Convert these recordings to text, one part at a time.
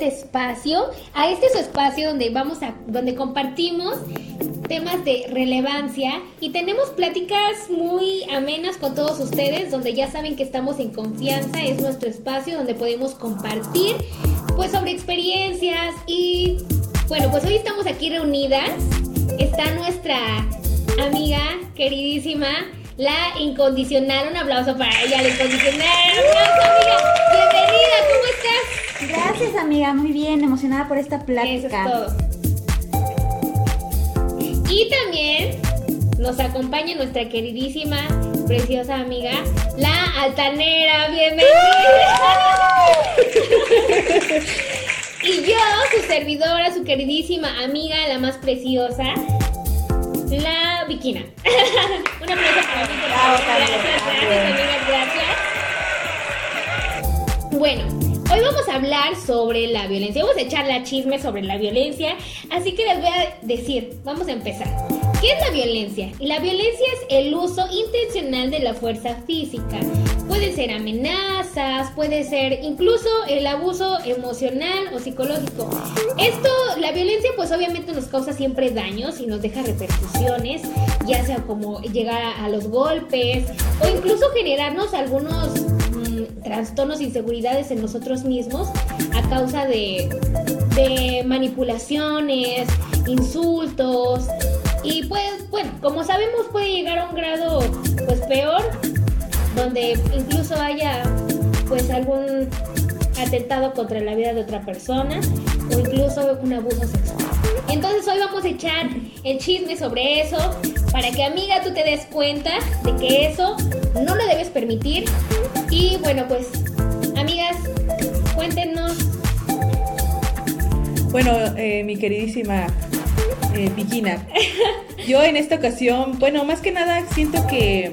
este espacio, a este su espacio donde vamos a, donde compartimos temas de relevancia y tenemos pláticas muy amenas con todos ustedes, donde ya saben que estamos en confianza, es nuestro espacio donde podemos compartir pues sobre experiencias y bueno, pues hoy estamos aquí reunidas. Está nuestra amiga queridísima la incondicional. Un aplauso para ella, la incondicional. Un aplauso, amiga. Bienvenida, ¿cómo estás? Gracias, amiga. Muy bien, emocionada por esta plática. Eso es todo. Y también nos acompaña nuestra queridísima, preciosa amiga, la altanera. Bienvenida. y yo, su servidora, su queridísima amiga, la más preciosa, la Viquina. Un aplauso para mí, Gracias, gracias, gracias. Bueno, hoy vamos a hablar sobre la violencia. Vamos a echar la chisme sobre la violencia. Así que les voy a decir, vamos a empezar. ¿Qué es la violencia? La violencia es el uso intencional de la fuerza física. Puede ser amenazas, puede ser incluso el abuso emocional o psicológico. Esto, la violencia pues obviamente nos causa siempre daños y nos deja repercusiones, ya sea como llegar a, los golpes o incluso generarnos algunos mm, trastornos, inseguridades en nosotros mismos a causa de, de manipulaciones, insultos, y pues, bueno, como sabemos puede llegar a un grado pues peor, donde incluso haya pues algún atentado contra la vida de otra persona o incluso un abuso sexual. Entonces hoy vamos a echar el chisme sobre eso para que amiga tú te des cuenta de que eso no lo debes permitir. Y bueno pues amigas, cuéntenos. Bueno, eh, mi queridísima eh, Yo en esta ocasión, bueno, más que nada siento que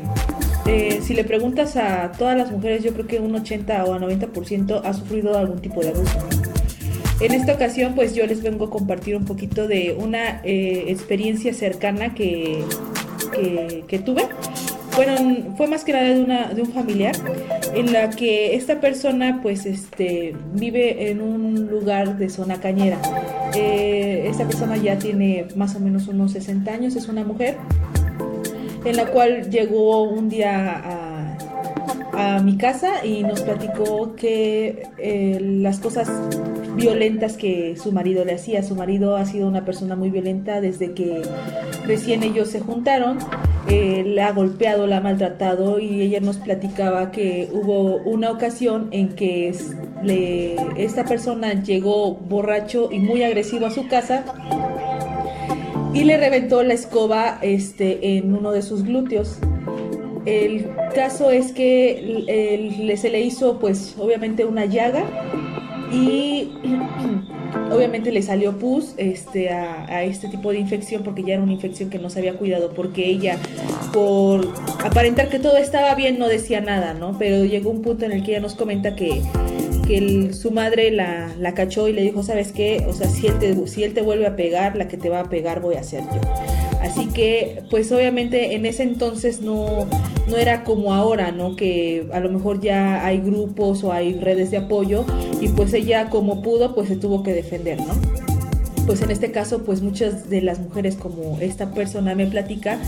eh, si le preguntas a todas las mujeres, yo creo que un 80 o a 90% ha sufrido algún tipo de abuso. En esta ocasión, pues yo les vengo a compartir un poquito de una eh, experiencia cercana que, que, tuve. Bueno, fue más que nada de, una, de un familiar en la que esta persona pues este vive en un lugar de zona cañera eh, esta persona ya tiene más o menos unos 60 años, es una mujer, en la cual llegó un día a, mi casa y nos platicó que eh, las cosas violentas que su marido le hacía. Su marido ha sido una persona muy violenta desde que recién ellos se juntaron. Le ha golpeado, la ha maltratado y ella nos platicaba que hubo una ocasión en que esta persona llegó borracho y muy agresivo a su casa y le reventó la escoba este, en uno de sus glúteos. El caso es que se le hizo pues obviamente una llaga y obviamente le salió pus este, a, este tipo de infección porque ya era una infección que no se había cuidado porque ella por aparentar que todo estaba bien no decía nada, ¿no? Pero llegó un punto en el que ella nos comenta que, que su madre la, la, cachó y le dijo, ¿sabes qué? O sea, si él, te, si él te vuelve a pegar, la que te va a pegar voy a ser yo. Así que, pues obviamente en ese entonces no, no era como ahora, ¿no? Que a lo mejor ya hay grupos o hay redes de apoyo y pues ella como pudo, pues se tuvo que defender, ¿no? Pues en este caso, pues muchas de las mujeres como esta persona me platica,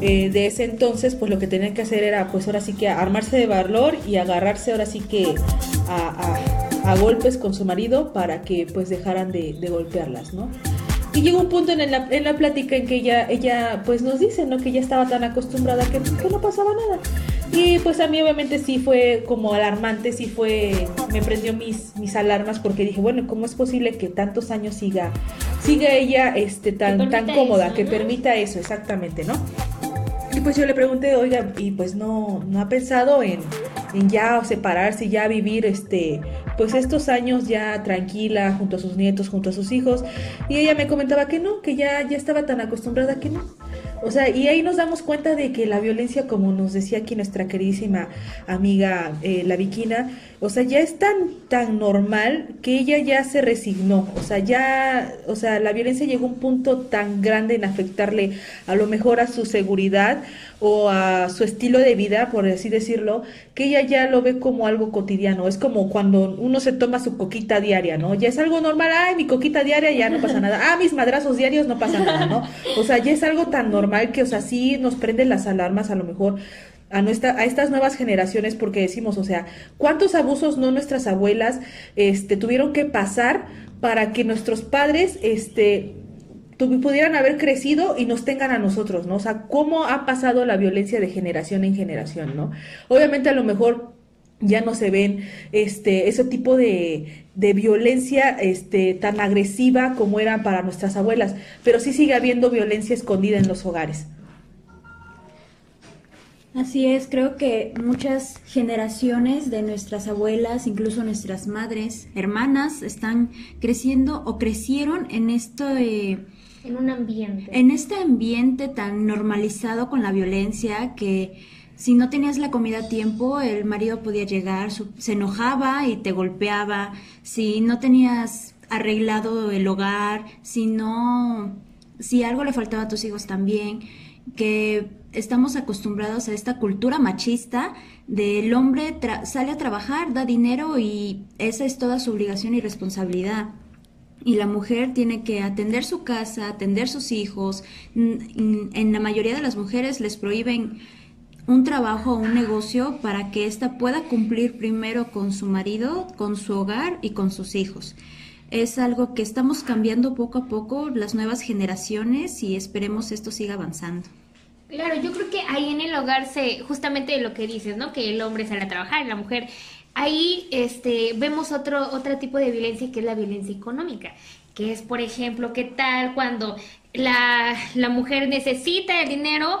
eh, de ese entonces, pues lo que tenían que hacer era, pues ahora sí que armarse de valor y agarrarse ahora sí que a, golpes con su marido para que pues dejaran de, de golpearlas, ¿no? Y llegó un punto en la, en la plática en que ella, ella pues nos dice, ¿no? Que ella estaba tan acostumbrada que, que no pasaba nada. Y pues a mí obviamente sí fue como alarmante, sí fue, me prendió mis, mis alarmas porque dije, bueno, ¿cómo es posible que tantos años siga, siga ella este, tan, tan cómoda, que permita eso, exactamente, ¿no? Y pues yo le pregunté, oiga, y pues no, no ha pensado en, en ya separarse, ya vivir este, pues estos años ya tranquila junto a sus nietos, junto a sus hijos. Y ella me comentaba que no, que ya, ya estaba tan acostumbrada que no. O sea, y ahí nos damos cuenta de que la violencia, como nos decía aquí nuestra queridísima amiga eh, la Viquina, o sea, ya es tan, tan normal que ella ya se resignó. O sea, ya, o sea, la violencia llegó a un punto tan grande en afectarle a lo mejor a su seguridad o a su estilo de vida, por así decirlo, que ella ya lo ve como algo cotidiano. Es como cuando uno se toma su coquita diaria, ¿no? Ya es algo normal, ay, mi coquita diaria ya no pasa nada. Ah, mis madrazos diarios no pasa nada, ¿no? O sea, ya es algo tan normal que, o sea, sí nos prenden las alarmas a lo mejor a, nuestra, a estas nuevas generaciones porque decimos, o sea, ¿cuántos abusos no nuestras abuelas este, tuvieron que pasar para que nuestros padres este, pudieran haber crecido y nos tengan a nosotros, ¿no? O sea, cómo ha pasado la violencia de generación en generación, ¿no? Obviamente a lo mejor ya no se ven este ese tipo de, de violencia este tan agresiva como era para nuestras abuelas, pero sí sigue habiendo violencia escondida en los hogares. Así es, creo que muchas generaciones de nuestras abuelas, incluso nuestras madres, hermanas, están creciendo o crecieron en esto... en un ambiente. En este ambiente tan normalizado con la violencia que si no tenías la comida a tiempo, el marido podía llegar, se enojaba y te golpeaba. Si no tenías arreglado el hogar, si no, si algo le faltaba a tus hijos también, que estamos acostumbrados a esta cultura machista del hombre sale a trabajar, da dinero y esa es toda su obligación y responsabilidad. Y la mujer tiene que atender su casa, atender sus hijos. En la mayoría de las mujeres les prohíben un trabajo o un negocio para que ésta pueda cumplir primero con su marido, con su hogar y con sus hijos. Es algo que estamos cambiando poco a poco las nuevas generaciones y esperemos esto siga avanzando. Claro, yo creo que ahí en el hogar se, justamente lo que dices, ¿no? Que el hombre sale a trabajar y la mujer. Ahí este, vemos otro, otro tipo de violencia que es la violencia económica, que es, por ejemplo, qué tal cuando la, la mujer necesita el dinero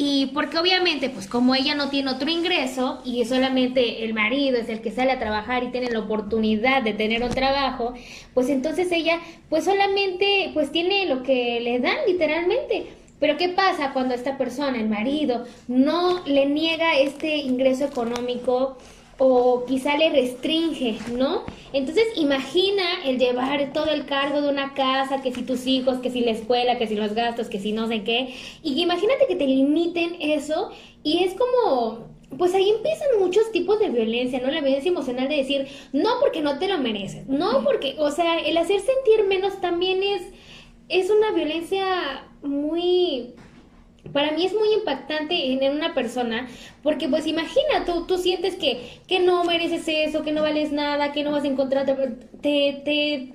y porque obviamente, pues como ella no tiene otro ingreso y solamente el marido es el que sale a trabajar y tiene la oportunidad de tener un trabajo, pues entonces ella pues solamente pues tiene lo que le dan literalmente. Pero ¿qué pasa cuando esta persona, el marido, no le niega este ingreso económico o quizá le restringe, ¿no? Entonces imagina el llevar todo el cargo de una casa, que si tus hijos, que si la escuela, que si los gastos, que si no sé qué, y imagínate que te limiten eso y es como, pues ahí empiezan muchos tipos de violencia, ¿no? La violencia emocional de decir, no porque no te lo mereces, no porque, o sea, el hacer sentir menos también es, es una violencia muy para mí es muy impactante en una persona, porque pues imagina, tú, tú sientes que, que no mereces eso, que no vales nada, que no vas a encontrar, te, te,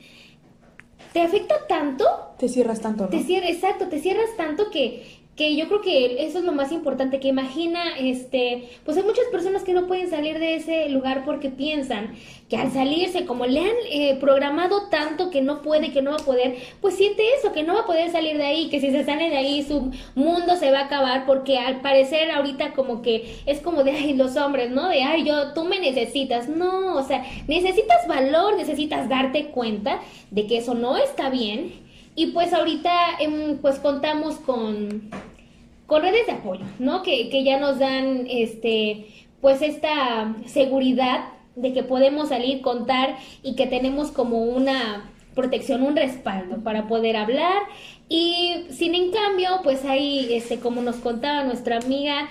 te afecta tanto. Te cierras tanto, ¿no? Te cierras, exacto, te cierras tanto que, que yo creo que eso es lo más importante, que imagina, este, pues hay muchas personas que no pueden salir de ese lugar porque piensan que al salirse, como le han eh, programado tanto que no puede, que no va a poder, pues siente eso, que no va a poder salir de ahí, que si se sale de ahí su mundo se va a acabar, porque al parecer ahorita como que es como de, ay, los hombres, ¿no? De, ay, yo, tú me necesitas, no, o sea, necesitas valor, necesitas darte cuenta de que eso no está bien y pues ahorita em, pues contamos con, con redes de apoyo, ¿no? Que, que ya nos dan este pues esta seguridad de que podemos salir, contar y que tenemos como una protección, un respaldo para poder hablar. Y sin en cambio, pues ahí, este, como nos contaba nuestra amiga,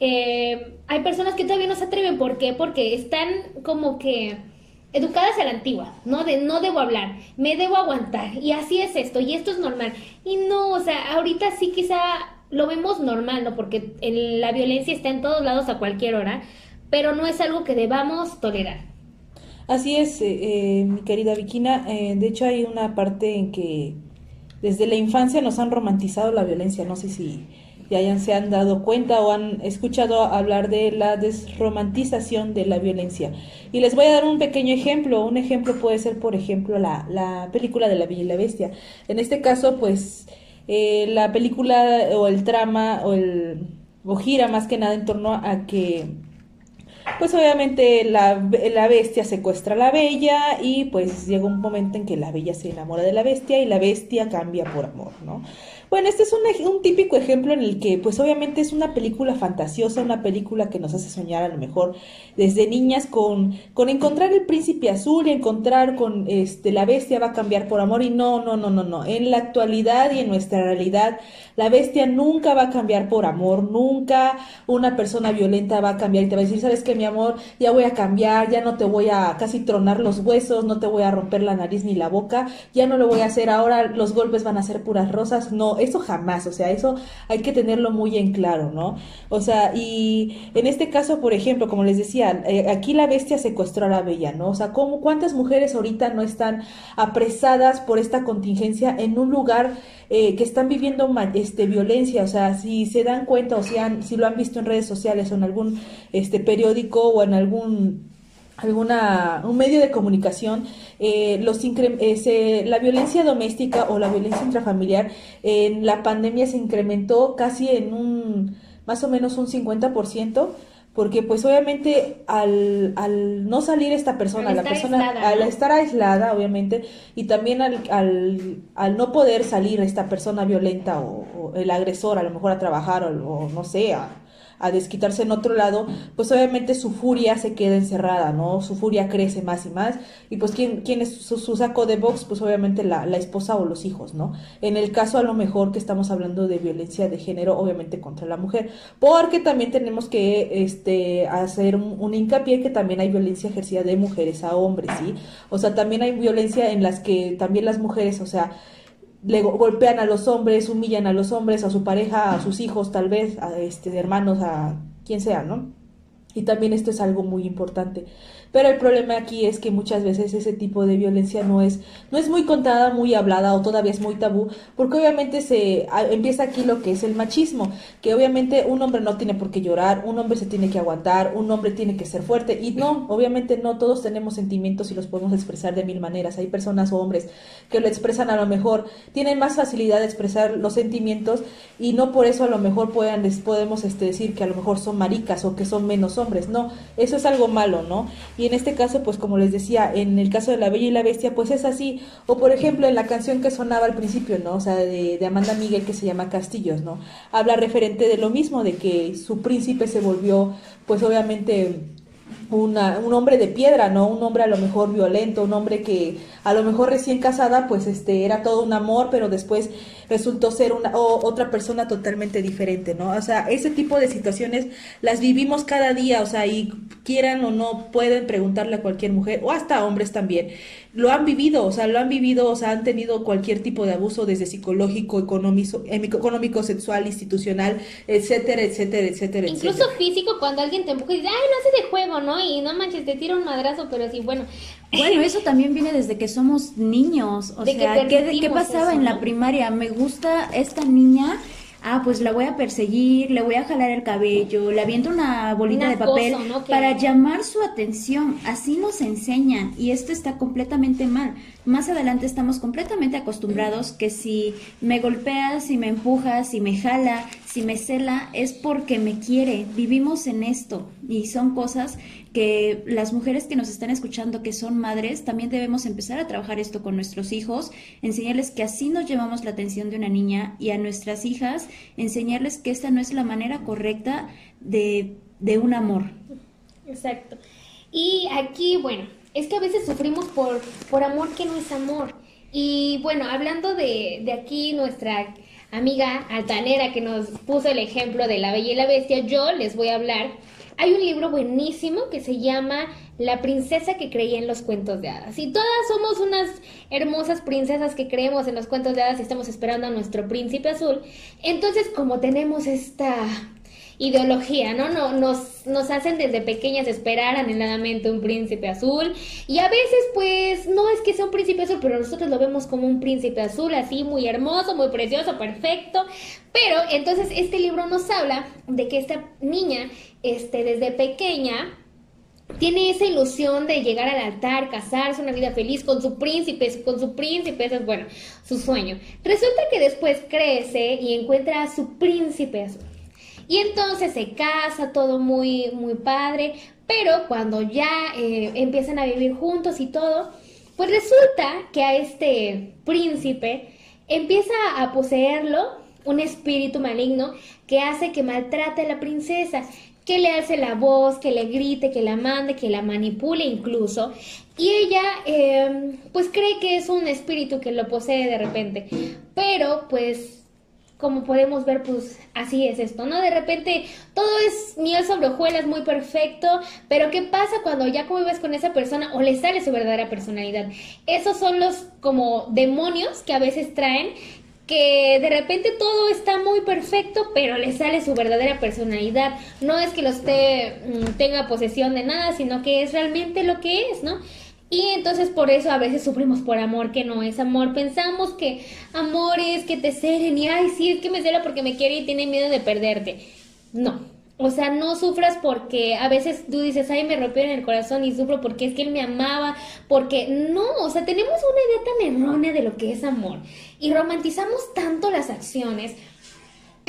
eh, hay personas que todavía no se atreven. ¿Por qué? Porque están como que educadas a la antigua, ¿no? De no debo hablar, me debo aguantar, y así es esto, y esto es normal. Y no, o sea, ahorita sí quizá lo vemos normal, ¿no? Porque la violencia está en todos lados a cualquier hora, pero no es algo que debamos tolerar. Así es, eh, eh, mi querida Vikina. Eh, de hecho, hay una parte en que desde la infancia nos han romantizado la violencia. No sé si ya hayan, se han dado cuenta o han escuchado hablar de la desromantización de la violencia. Y les voy a dar un pequeño ejemplo. Un ejemplo puede ser, por ejemplo, la, la película de la Bella y la Bestia. En este caso, pues, eh, la película o el trama o el gira más que nada en torno a que pues obviamente la, la, bestia secuestra a la bella y pues llega un momento en que la bella se enamora de la bestia y la bestia cambia por amor, ¿no? Bueno, este es un, un, típico ejemplo en el que, pues obviamente es una película fantasiosa, una película que nos hace soñar a lo mejor desde niñas con, con encontrar el príncipe azul y encontrar con este la bestia va a cambiar por amor y no, no, no, no, no. En la actualidad y en nuestra realidad, la bestia nunca va a cambiar por amor, nunca una persona violenta va a cambiar y te va a decir, sabes que mi amor, ya voy a cambiar, ya no te voy a casi tronar los huesos, no te voy a romper la nariz ni la boca, ya no lo voy a hacer ahora, los golpes van a ser puras rosas, no, eso jamás, o sea, eso hay que tenerlo muy en claro, ¿no? O sea, y en este caso, por ejemplo, como les decía, eh, aquí la bestia secuestró a la bella, ¿no? O sea, ¿cómo, ¿cuántas mujeres ahorita no están apresadas por esta contingencia en un lugar eh, que están viviendo este, violencia? O sea, si se dan cuenta o han, si lo han visto en redes sociales o en algún este, periódico o en algún alguna un medio de comunicación eh, los eh, la violencia doméstica o la violencia intrafamiliar en la pandemia se incrementó casi en un más o menos un 50% porque pues obviamente al, al no salir esta persona, la persona al estar aislada obviamente y también al, al, al, no poder salir esta persona violenta o, el agresor a lo mejor a trabajar o, o no sé, a, a desquitarse en otro lado, pues obviamente su furia se queda encerrada, ¿no? Su furia crece más y más. Y pues, ¿quién, quién es su, saco de box? Pues obviamente la, la, esposa o los hijos, ¿no? En el caso a lo mejor que estamos hablando de violencia de género, obviamente contra la mujer. Porque también tenemos que este, hacer un, un hincapié que también hay violencia ejercida de mujeres a hombres, ¿sí? O sea, también hay violencia en las que también las mujeres, o sea, le golpean a los hombres, humillan a los hombres, a su pareja, a sus hijos, tal vez, a este, hermanos, a quien sea, ¿no? Y también esto es algo muy importante. Pero el problema aquí es que muchas veces ese tipo de violencia no es, no es muy contada, muy hablada o todavía es muy tabú, porque obviamente se empieza aquí lo que es el machismo, que obviamente un hombre no tiene por qué llorar, un hombre se tiene que aguantar, un hombre tiene que ser fuerte, y no, obviamente no todos tenemos sentimientos y los podemos expresar de mil maneras. Hay personas o hombres que lo expresan a lo mejor, tienen más facilidad de expresar los sentimientos y no por eso a lo mejor puedan, podemos este, decir que a lo mejor son maricas o que son menos hombres. No, eso es algo malo, ¿no? Y en este caso, pues como les decía, en el caso de La Bella y la Bestia, pues es así. O por ejemplo, en la canción que sonaba al principio, ¿no? O sea, de, de Amanda Miguel que se llama Castillos, ¿no? Habla referente de lo mismo, de que su príncipe se volvió, pues obviamente una, un hombre de piedra, ¿no? Un hombre a lo mejor violento, un hombre que a lo mejor recién casada, pues este era todo un amor, pero después resultó ser una otra persona totalmente diferente, ¿no? O sea, ese tipo de situaciones las vivimos cada día, o sea, y quieran o no pueden preguntarle a cualquier mujer o hasta hombres también. Lo han vivido, o sea, lo han vivido, o sea, han tenido cualquier tipo de abuso desde psicológico, económico, económico sexual, institucional, etcétera, etcétera, etcétera. Incluso físico cuando alguien te empuja y dice, "Ay, no hace de juego", ¿no? Y no manches, te tira un madrazo, pero sí, bueno, bueno, eso también viene desde que somos niños. O sea, ¿qué, pasaba en la primaria? Me gusta esta niña. Ah, pues la voy a perseguir, le voy a jalar el cabello, le aviento una bolita de papel para llamar su atención. Así nos enseñan y esto está completamente mal. Más adelante estamos completamente acostumbrados que si me golpeas, si me empujas, si me jala, si me cela, es porque me quiere. Vivimos en esto y son cosas que las mujeres que nos están escuchando, que son madres, también debemos empezar a trabajar esto con nuestros hijos, enseñarles que así nos llevamos la atención de una niña y a nuestras hijas enseñarles que esta no es la manera correcta de, de un amor. Exacto. Y aquí, bueno, es que a veces sufrimos por, por amor que no es amor. Y bueno, hablando de, de aquí nuestra amiga altanera que nos puso el ejemplo de la Bella y la Bestia, yo les voy a hablar hay un libro buenísimo que se llama La princesa que creía en los cuentos de hadas. Y todas somos unas hermosas princesas que creemos en los cuentos de hadas y estamos esperando a nuestro príncipe azul. Entonces, como tenemos esta ideología, ¿no? no nos, nos hacen desde pequeñas esperar anheladamente un príncipe azul y a veces pues no es que sea un príncipe azul, pero nosotros lo vemos como un príncipe azul así muy hermoso, muy precioso, perfecto, pero entonces este libro nos habla de que esta niña, este, desde pequeña, tiene esa ilusión de llegar al altar, casarse, una vida feliz con su príncipe, con su príncipe, ese es bueno, su sueño. Resulta que después crece y encuentra a su príncipe azul. Y entonces se casa, todo muy, muy padre, pero cuando ya eh, empiezan a vivir juntos y todo, pues resulta que a este príncipe empieza a poseerlo un espíritu maligno que hace que maltrate a la princesa, que le hace la voz, que le grite, que la mande, que la manipule incluso. Y ella em, pues cree que es un espíritu que lo posee de repente. Pero pues como podemos ver, pues así es esto, ¿no? De repente todo es miel sobre hojuelas, muy perfecto, pero ¿qué pasa cuando ya convives con esa persona o le sale su verdadera personalidad? Esos son los como demonios que a veces traen que de repente todo está muy perfecto, pero le sale su verdadera personalidad. No es que lo esté, mm, tenga posesión de nada, sino que es realmente lo que es, ¿no? Y entonces por eso a veces sufrimos por amor que no es amor. Pensamos que amor es que te celen y, ay, sí, es que me cela porque me quiere y tiene miedo de perderte. No, o sea, no sufras porque a veces tú dices, ay, me rompieron el corazón y sufro porque es que él me amaba, porque no, o sea, tenemos una idea tan errónea de lo que es amor y romantizamos tanto las acciones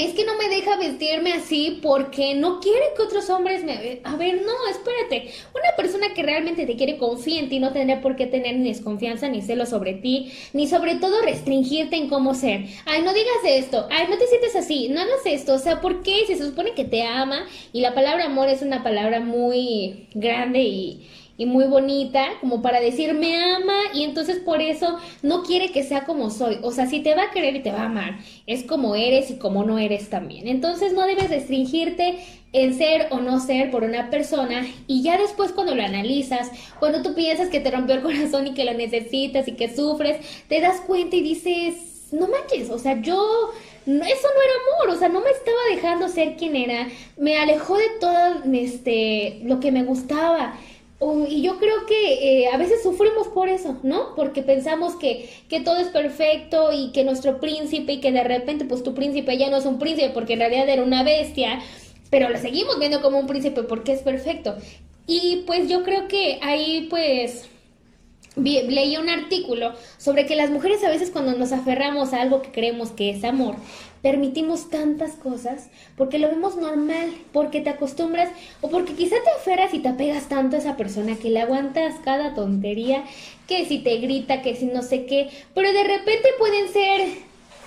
es que no me deja vestirme así porque no quiere que otros hombres me... A ver, no, espérate. Una persona que realmente te quiere confía en ti no tendría por qué tener ni desconfianza ni celo sobre ti, ni sobre todo restringirte en cómo ser. Ay, no digas esto. Ay, no te sientes así. No hagas esto. O sea, ¿por qué? Se supone que te ama y la palabra amor es una palabra muy grande y y muy bonita como para decir me ama y entonces por eso no quiere que sea como soy. O sea, si te va a querer y te va a amar, es como eres y como no eres también. Entonces no debes restringirte en ser o no ser por una persona y ya después cuando lo analizas, cuando tú piensas que te rompió el corazón y que lo necesitas y que sufres, te das cuenta y dices, no manches, o sea, yo eso no era amor, o sea, no me estaba dejando ser quien era, me alejó de todo este, lo que me gustaba y yo creo que eh, a veces sufrimos por eso, ¿no? Porque pensamos que, que todo es perfecto y que nuestro príncipe y que de repente pues tu príncipe ya no es un príncipe porque en realidad era una bestia, pero lo seguimos viendo como un príncipe porque es perfecto. Y pues yo creo que ahí pues leí un artículo sobre que las mujeres a veces cuando nos aferramos a algo que creemos que es amor, permitimos tantas cosas porque lo vemos normal, porque te acostumbras o porque quizá te aferras y te apegas tanto a esa persona que le aguantas cada tontería, que si te grita, que si no sé qué, pero de repente pueden ser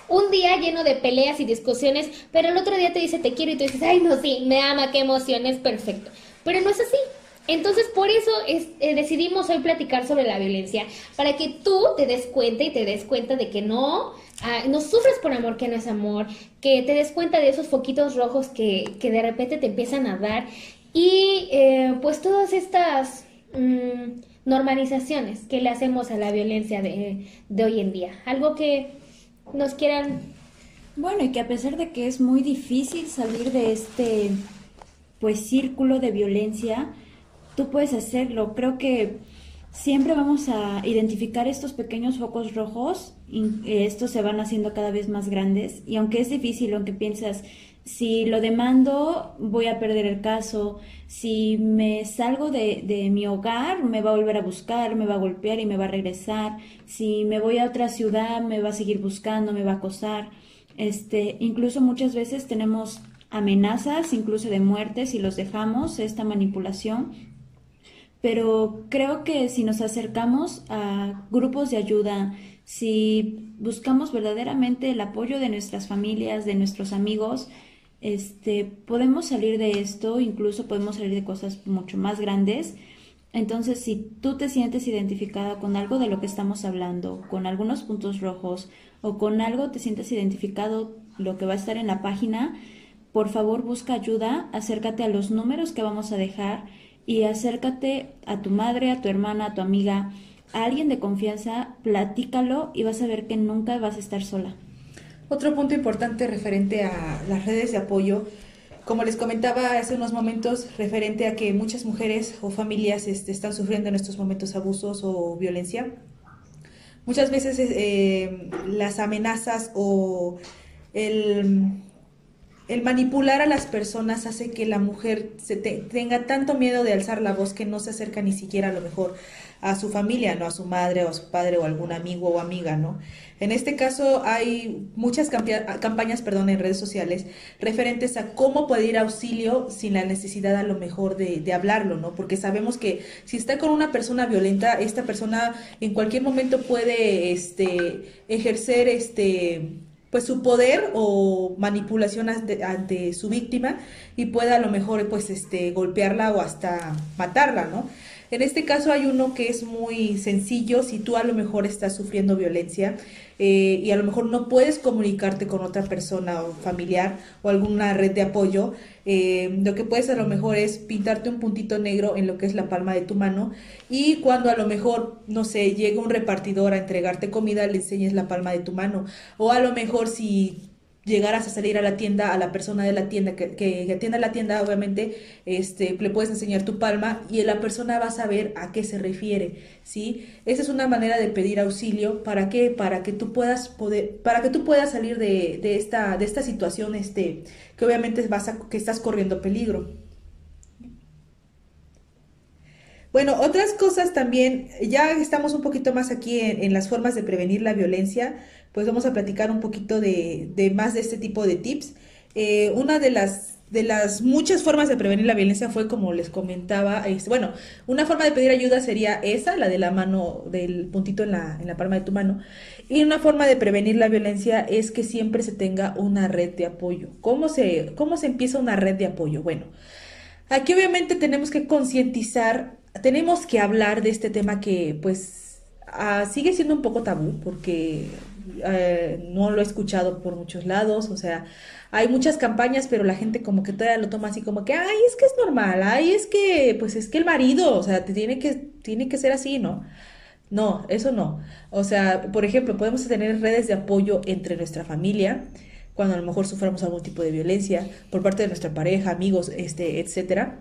un día lleno de peleas y discusiones, pero el otro día te dice te quiero y tú dices, ay no, sí, me ama, qué emoción, es perfecto. Pero no es así. Entonces, por eso es, eh, decidimos hoy platicar sobre la violencia, para que tú te des cuenta y te des cuenta de que no, ah, no sufres por amor que no es amor, que te des cuenta de esos foquitos rojos que, que de repente te empiezan a dar y eh, pues todas estas mm, normalizaciones que le hacemos a la violencia de, de hoy en día. Algo que nos quieran... Bueno, y que a pesar de que es muy difícil salir de este pues círculo de violencia, tú puedes hacerlo. Creo que siempre vamos a identificar estos pequeños focos rojos, y estos se van haciendo cada vez más grandes y aunque es difícil, aunque piensas, si lo demando voy a perder el caso, si me salgo de, de, mi hogar me va a volver a buscar, me va a golpear y me va a regresar, si me voy a otra ciudad me va a seguir buscando, me va a acosar. Este, incluso muchas veces tenemos amenazas, incluso de muerte, si los dejamos, esta manipulación pero creo que si nos acercamos a grupos de ayuda, si buscamos verdaderamente el apoyo de nuestras familias, de nuestros amigos, este, podemos salir de esto, incluso podemos salir de cosas mucho más grandes. Entonces, si tú te sientes identificada con algo de lo que estamos hablando, con algunos puntos rojos o con algo te sientes identificado lo que va a estar en la página, por favor busca ayuda, acércate a los números que vamos a dejar y acércate a tu madre, a tu hermana, a tu amiga, a alguien de confianza, platícalo y vas a ver que nunca vas a estar sola. Otro punto importante referente a las redes de apoyo, como les comentaba hace unos momentos, referente a que muchas mujeres o familias este, están sufriendo en estos momentos abusos o violencia. Muchas veces eh, las amenazas o el el manipular a las personas hace que la mujer se tenga tanto miedo de alzar la voz que no se acerca ni siquiera a lo mejor a su familia, no a su madre o a su padre o algún amigo o amiga, ¿no? En este caso hay muchas campañas perdón, en redes sociales referentes a cómo pedir auxilio sin la necesidad a lo mejor de, de, hablarlo, ¿no? Porque sabemos que si está con una persona violenta, esta persona en cualquier momento puede este, ejercer este pues su poder o manipulación ante, su víctima y pueda a lo mejor pues este golpearla o hasta matarla, ¿no? En este caso hay uno que es muy sencillo, si tú a lo mejor estás sufriendo violencia, eh, y a lo mejor no puedes comunicarte con otra persona o familiar o alguna red de apoyo, eh, lo que puedes a lo mejor es pintarte un puntito negro en lo que es la palma de tu mano y cuando a lo mejor, no sé, llega un repartidor a entregarte comida, le enseñes la palma de tu mano. O a lo mejor si llegaras a salir a la tienda, a la persona de la tienda que, que, atienda la tienda, obviamente, este, le puedes enseñar tu palma y la persona va a saber a qué se refiere, ¿sí? Esa es una manera de pedir auxilio, ¿para qué? Para que tú puedas poder, para que tú puedas salir de, de esta, de esta situación, este, que obviamente vas a, que estás corriendo peligro. Bueno, otras cosas también, ya estamos un poquito más aquí en las formas de prevenir la violencia, pues vamos a platicar un poquito de, más de este tipo de tips. Eh, una de las, muchas formas de prevenir la violencia fue, como les comentaba, este, bueno, una forma de pedir ayuda sería esa, la de la mano, del puntito en la, palma de tu mano. Y una forma de prevenir la violencia es que siempre se tenga una red de apoyo. ¿Cómo se, cómo se empieza una red de apoyo? Bueno, aquí obviamente tenemos que concientizar, tenemos que hablar de este tema que pues ah, sigue siendo un poco tabú porque eh, no lo he escuchado por muchos lados, o sea, hay muchas campañas, pero la gente como que todavía lo toma así como que, ay, es que es normal, ay, es que, pues es que el marido, o sea, te tiene que, tiene que ser así, ¿no? No, eso no. O sea, por ejemplo, podemos tener redes de apoyo entre nuestra familia, cuando a lo mejor suframos algún tipo de violencia por parte de nuestra pareja, amigos, este, etcétera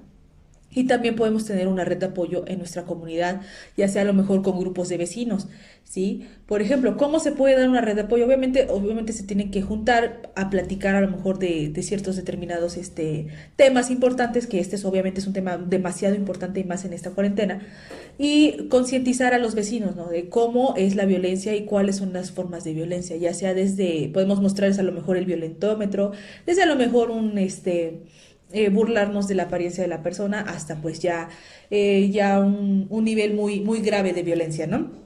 y también podemos tener una red de apoyo en nuestra comunidad, ya sea a lo mejor con grupos de vecinos, ¿sí? Por ejemplo, ¿cómo se puede dar una red de apoyo? Obviamente, obviamente se tienen que juntar a platicar a lo mejor de, de ciertos determinados este, temas importantes, que este es, obviamente es un tema demasiado importante y más en esta cuarentena, y concientizar a los vecinos, ¿no? De cómo es la violencia y cuáles son las formas de violencia, ya sea desde, podemos mostrarles a lo mejor el violentómetro, desde a lo mejor un, este, eh, burlarnos de la apariencia de la persona hasta pues ya, eh, ya un, un, nivel muy, muy grave de violencia, ¿no?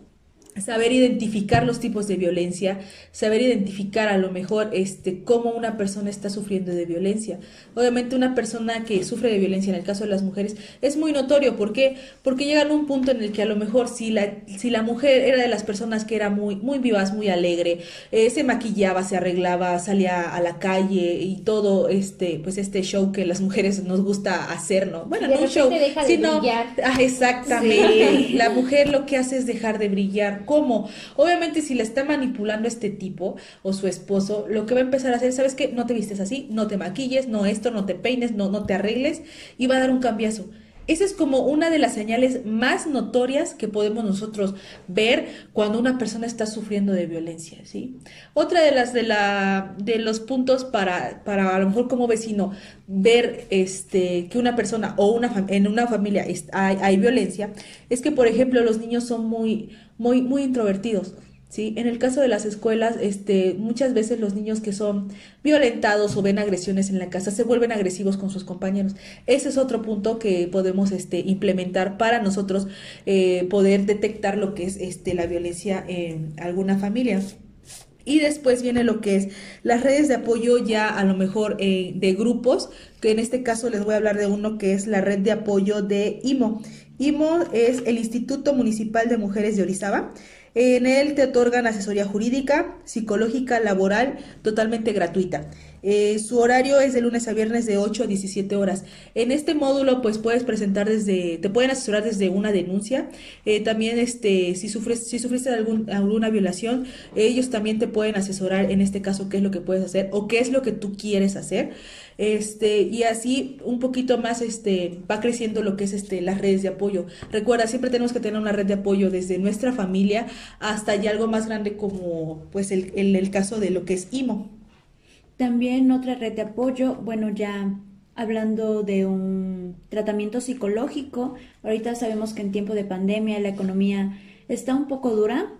Saber identificar los tipos de violencia, saber identificar a lo mejor este cómo una persona está sufriendo de violencia. Obviamente una persona que sufre de violencia en el caso de las mujeres es muy notorio, ¿por qué? Porque llegan a un punto en el que a lo mejor si la si la mujer era de las personas que era muy muy vivaz, muy alegre, eh, se maquillaba, se arreglaba, salía a la calle y todo este pues este show que las mujeres nos gusta hacer, ¿no? Bueno, no un show, sino ah, exactamente. La mujer lo que hace es dejar de brillar ¿Cómo? Obviamente si le está manipulando este tipo o su esposo, lo que va a empezar a hacer, ¿sabes qué? No te vistes así, no te maquilles, no esto, no te peines, no, no te arregles y va a dar un cambiazo. Esa es como una de las señales más notorias que podemos nosotros ver cuando una persona está sufriendo de violencia, ¿sí? Otra de las de la de los puntos para para a lo mejor como vecino ver este que una persona o una en una familia hay, hay violencia es que por ejemplo los niños son muy muy muy introvertidos. ¿sí? En el caso de las escuelas, este, muchas veces los niños que son violentados o ven agresiones en la casa se vuelven agresivos con sus compañeros. Ese es otro punto que podemos este, implementar para nosotros eh, poder detectar lo que es este, la violencia en alguna familia. Y después viene lo que es las redes de apoyo ya a lo mejor eh, de grupos, que en este caso les voy a hablar de uno que es la red de apoyo de IMO. IMO es el Instituto Municipal de Mujeres de Orizaba. En él te otorgan asesoría jurídica, psicológica, laboral, totalmente gratuita. Eh, su horario es de lunes a viernes de 8 a 17 horas. En este módulo, pues puedes presentar desde, te pueden asesorar desde una denuncia. Eh, también, este, si sufres, si sufriste alguna violación, ellos también te pueden asesorar en este caso qué es lo que puedes hacer o qué es lo que tú quieres hacer este, y así un poquito más este, va creciendo lo que es este, las redes de apoyo. Recuerda, siempre tenemos que tener una red de apoyo desde nuestra familia hasta ya algo más grande como pues el caso de lo que es IMO. También otra red de apoyo, bueno, ya hablando de un tratamiento psicológico. Ahorita sabemos que en tiempo de pandemia la economía está un poco dura,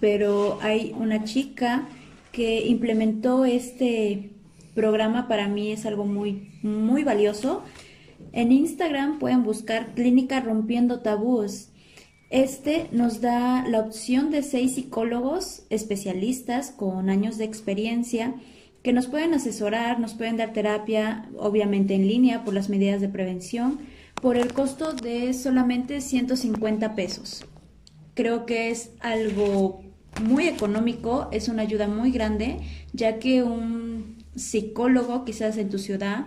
pero hay una chica que implementó este programa para mí es algo muy muy valioso. En Instagram pueden buscar Clínica Rompiendo Tabús. Este nos da la opción de seis psicólogos especialistas con años de experiencia que nos pueden asesorar, nos pueden dar terapia, obviamente en línea por las medidas de prevención, por el costo de solamente 150 pesos. Creo que es algo muy económico, es una ayuda muy grande, ya que un psicólogo quizás en tu ciudad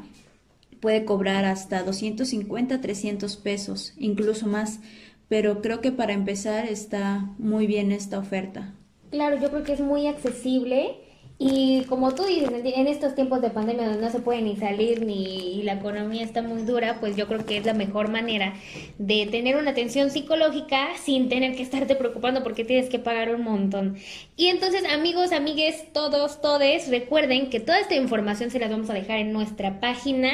puede cobrar hasta 250, 300 pesos, incluso más pero creo que para empezar está muy bien esta oferta. Claro, yo creo que es muy accesible y como tú dices, en estos tiempos de pandemia donde no se puede ni salir ni la economía está muy dura, pues yo creo que es la mejor manera de tener una atención psicológica sin tener que estarte preocupando porque tienes que pagar un montón. Y entonces, amigos, amigues, todos, todes, recuerden que toda esta información se las vamos a dejar en nuestra página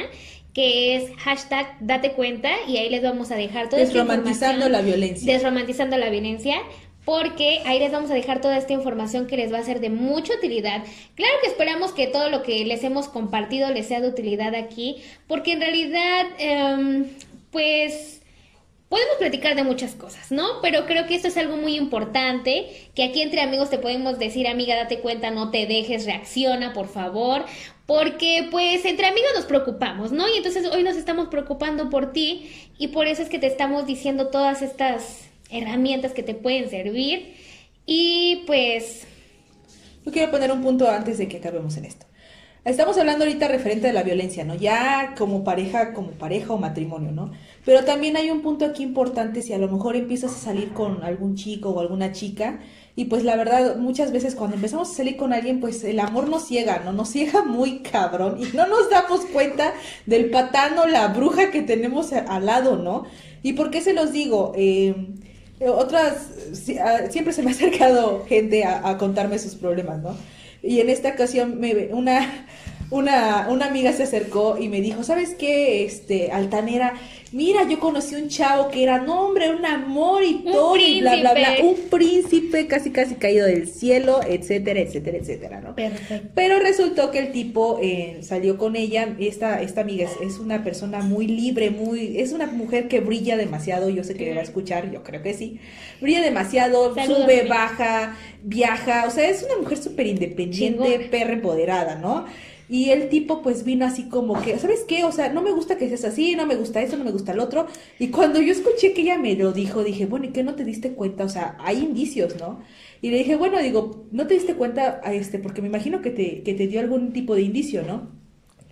que es hashtag date cuenta y ahí les vamos a dejar todo Desromantizando la violencia. Desromantizando la violencia porque ahí les vamos a dejar toda esta información que les va a ser de mucha utilidad. Claro que esperamos que todo lo que les hemos compartido les sea de utilidad aquí, porque en realidad, em, pues podemos platicar de muchas cosas, ¿no? Pero creo que esto es algo muy importante, que aquí entre amigos te podemos decir, amiga, date cuenta, no te dejes, reacciona, por favor, porque pues entre amigos nos preocupamos, ¿no? Y entonces hoy nos estamos preocupando por ti y por eso es que te estamos diciendo todas estas herramientas que te pueden servir y pues... Yo quiero poner un punto antes de que acabemos en esto. Estamos hablando ahorita referente a la violencia, ¿no? Ya como pareja, como pareja o matrimonio, ¿no? Pero también hay un punto aquí importante si a lo mejor empiezas a salir con algún chico o alguna chica y pues la verdad muchas veces cuando empezamos a salir con alguien pues el amor nos ciega, ¿no? Nos ciega muy cabrón y no nos damos cuenta del patano, la bruja que tenemos al lado, ¿no? ¿Y por qué se los digo? Eh, otras, ah, siempre se me ha acercado gente a, a contarme sus problemas, ¿no? Y en esta ocasión me, una, una, una amiga se acercó y me dijo, ¿sabes qué, este, altanera? Mira, yo conocí un chavo que era, no hombre, un amor y todo, y bla, bla, bla, un príncipe casi, casi caído del cielo, etcétera, etcétera, etcétera, ¿no? Perfecto. Pero resultó que el tipo eh, salió con ella, esta, esta amiga es, una persona muy libre, muy, es una mujer que brilla demasiado, yo sé que va a escuchar, yo creo que sí, brilla demasiado, sube, baja, viaja, o sea, es una mujer súper independiente, perra empoderada, ¿no? Y el tipo pues vino así como que, ¿sabes qué? O sea, no me gusta que seas así, no me gusta eso, no me gusta el otro. Y cuando yo escuché que ella me lo dijo, dije, bueno, ¿y qué no te diste cuenta? O sea, hay indicios, ¿no? Y le dije, bueno, digo, ¿no te diste cuenta a este? Porque me imagino que te, que te dio algún tipo de indicio, ¿no?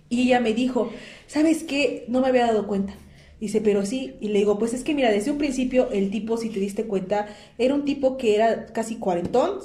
Y ella me dijo, ¿sabes qué? No me había dado cuenta. Dice, pero sí. Y le digo, pues es que mira, desde un principio el tipo, si te diste cuenta, era un tipo que era casi cuarentón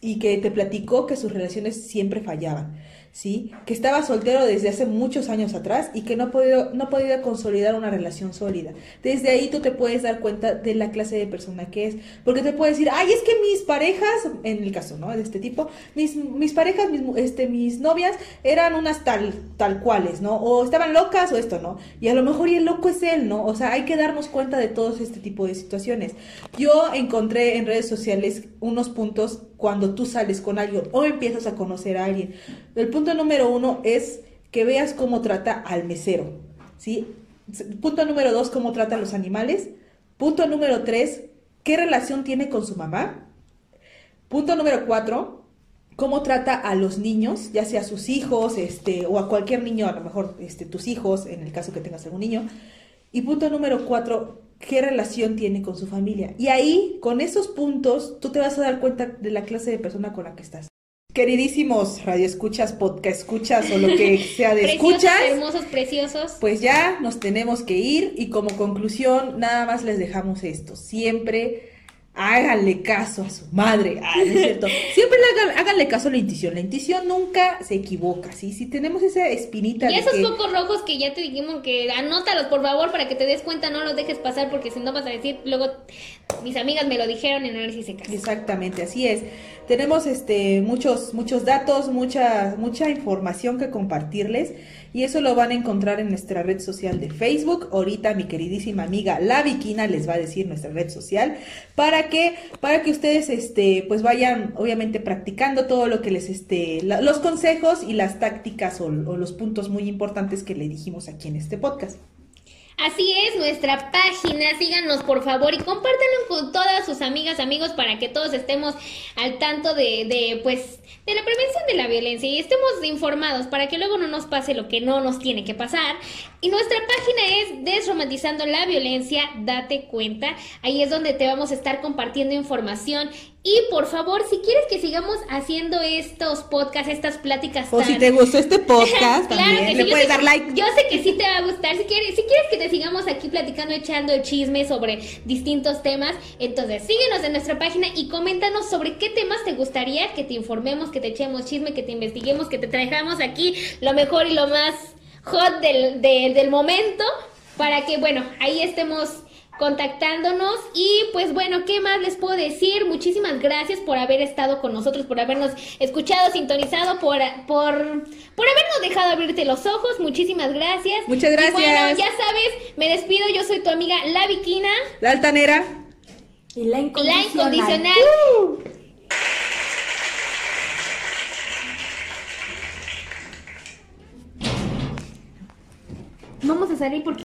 y que te platicó que sus relaciones siempre fallaban. ¿Sí? Que estaba soltero desde hace muchos años atrás y que no ha podido, no ha podido consolidar una relación sólida. Desde ahí tú te puedes dar cuenta de la clase de persona que es. Porque te puede decir, ay, es que mis parejas, en el caso, ¿no? De este tipo, mis, mis parejas, mis, este, mis novias eran unas tal, tal cuales, ¿no? O estaban locas o esto, ¿no? Y a lo mejor y el loco es él, ¿no? O sea, hay que darnos cuenta de todos este tipo de situaciones. Yo encontré en redes sociales unos puntos cuando tú sales con alguien o empiezas a conocer a alguien. El punto número uno es que veas cómo trata al mesero, ¿sí? Punto número dos, cómo trata a los animales. Punto número tres, qué relación tiene con su mamá. Punto número cuatro, cómo trata a los niños, ya sea a sus hijos, este, o a cualquier niño, a lo mejor este, tus hijos, en el caso que tengas algún niño. Y punto número cuatro, qué relación tiene con su familia. Y ahí, con esos puntos, tú te vas a dar cuenta de la clase de persona con la que estás. Queridísimos radioescuchas, podcast escuchas o lo que sea de escuchas. Hermosos, preciosos. Pues ya nos tenemos que ir y como conclusión nada más les dejamos esto. Siempre háganle caso a su madre. Ah, es cierto. Siempre le háganle caso a la intuición. La intuición nunca se equivoca, ¿sí? Si tenemos esa espinita. Y esos focos rojos que ya te dijimos que anótalos, por favor, para que te des cuenta, no los dejes pasar, porque si no vas a decir, luego mis amigas me lo dijeron y no les hice caso. Exactamente, así es. Tenemos este muchos muchos datos, mucha mucha información que compartirles y eso lo van a encontrar en nuestra red social de Facebook. Ahorita mi queridísima amiga La Viquina les va a decir nuestra red social para que para que ustedes este pues vayan obviamente practicando todo lo que les este los consejos y las tácticas o, o los puntos muy importantes que le dijimos aquí en este podcast. Así es, nuestra página, síganos por favor y compártanlo con todas sus amigas, amigos para que todos estemos al tanto de, de, pues, de la prevención de la violencia y estemos informados para que luego no nos pase lo que no nos tiene que pasar. Y nuestra página es Desromantizando la Violencia, date cuenta, ahí es donde te vamos a estar compartiendo información y por favor, si quieres que sigamos haciendo estos podcasts, estas pláticas O tan... si te gustó este podcast Claro también que le sí, puedes dar like. Yo sé que sí te va a gustar. Si quieres, si quieres que te sigamos aquí platicando, echando el chisme sobre distintos temas, entonces síguenos en nuestra página y coméntanos sobre qué temas te gustaría que te informemos, que te echemos chisme, que te investiguemos, que te traigamos aquí lo mejor y lo más hot del, de- del momento para que, bueno, ahí estemos contactándonos y pues bueno, ¿qué más les puedo decir? Muchísimas gracias por haber estado con nosotros, por habernos escuchado, sintonizado, por, por, por habernos dejado abrirte los ojos. Muchísimas gracias. Muchas Y bueno, gracias. ya sabes, me despido, yo soy tu amiga La Viquina, La altanera. Y la la incondicional. incondicional. Vamos a salir porque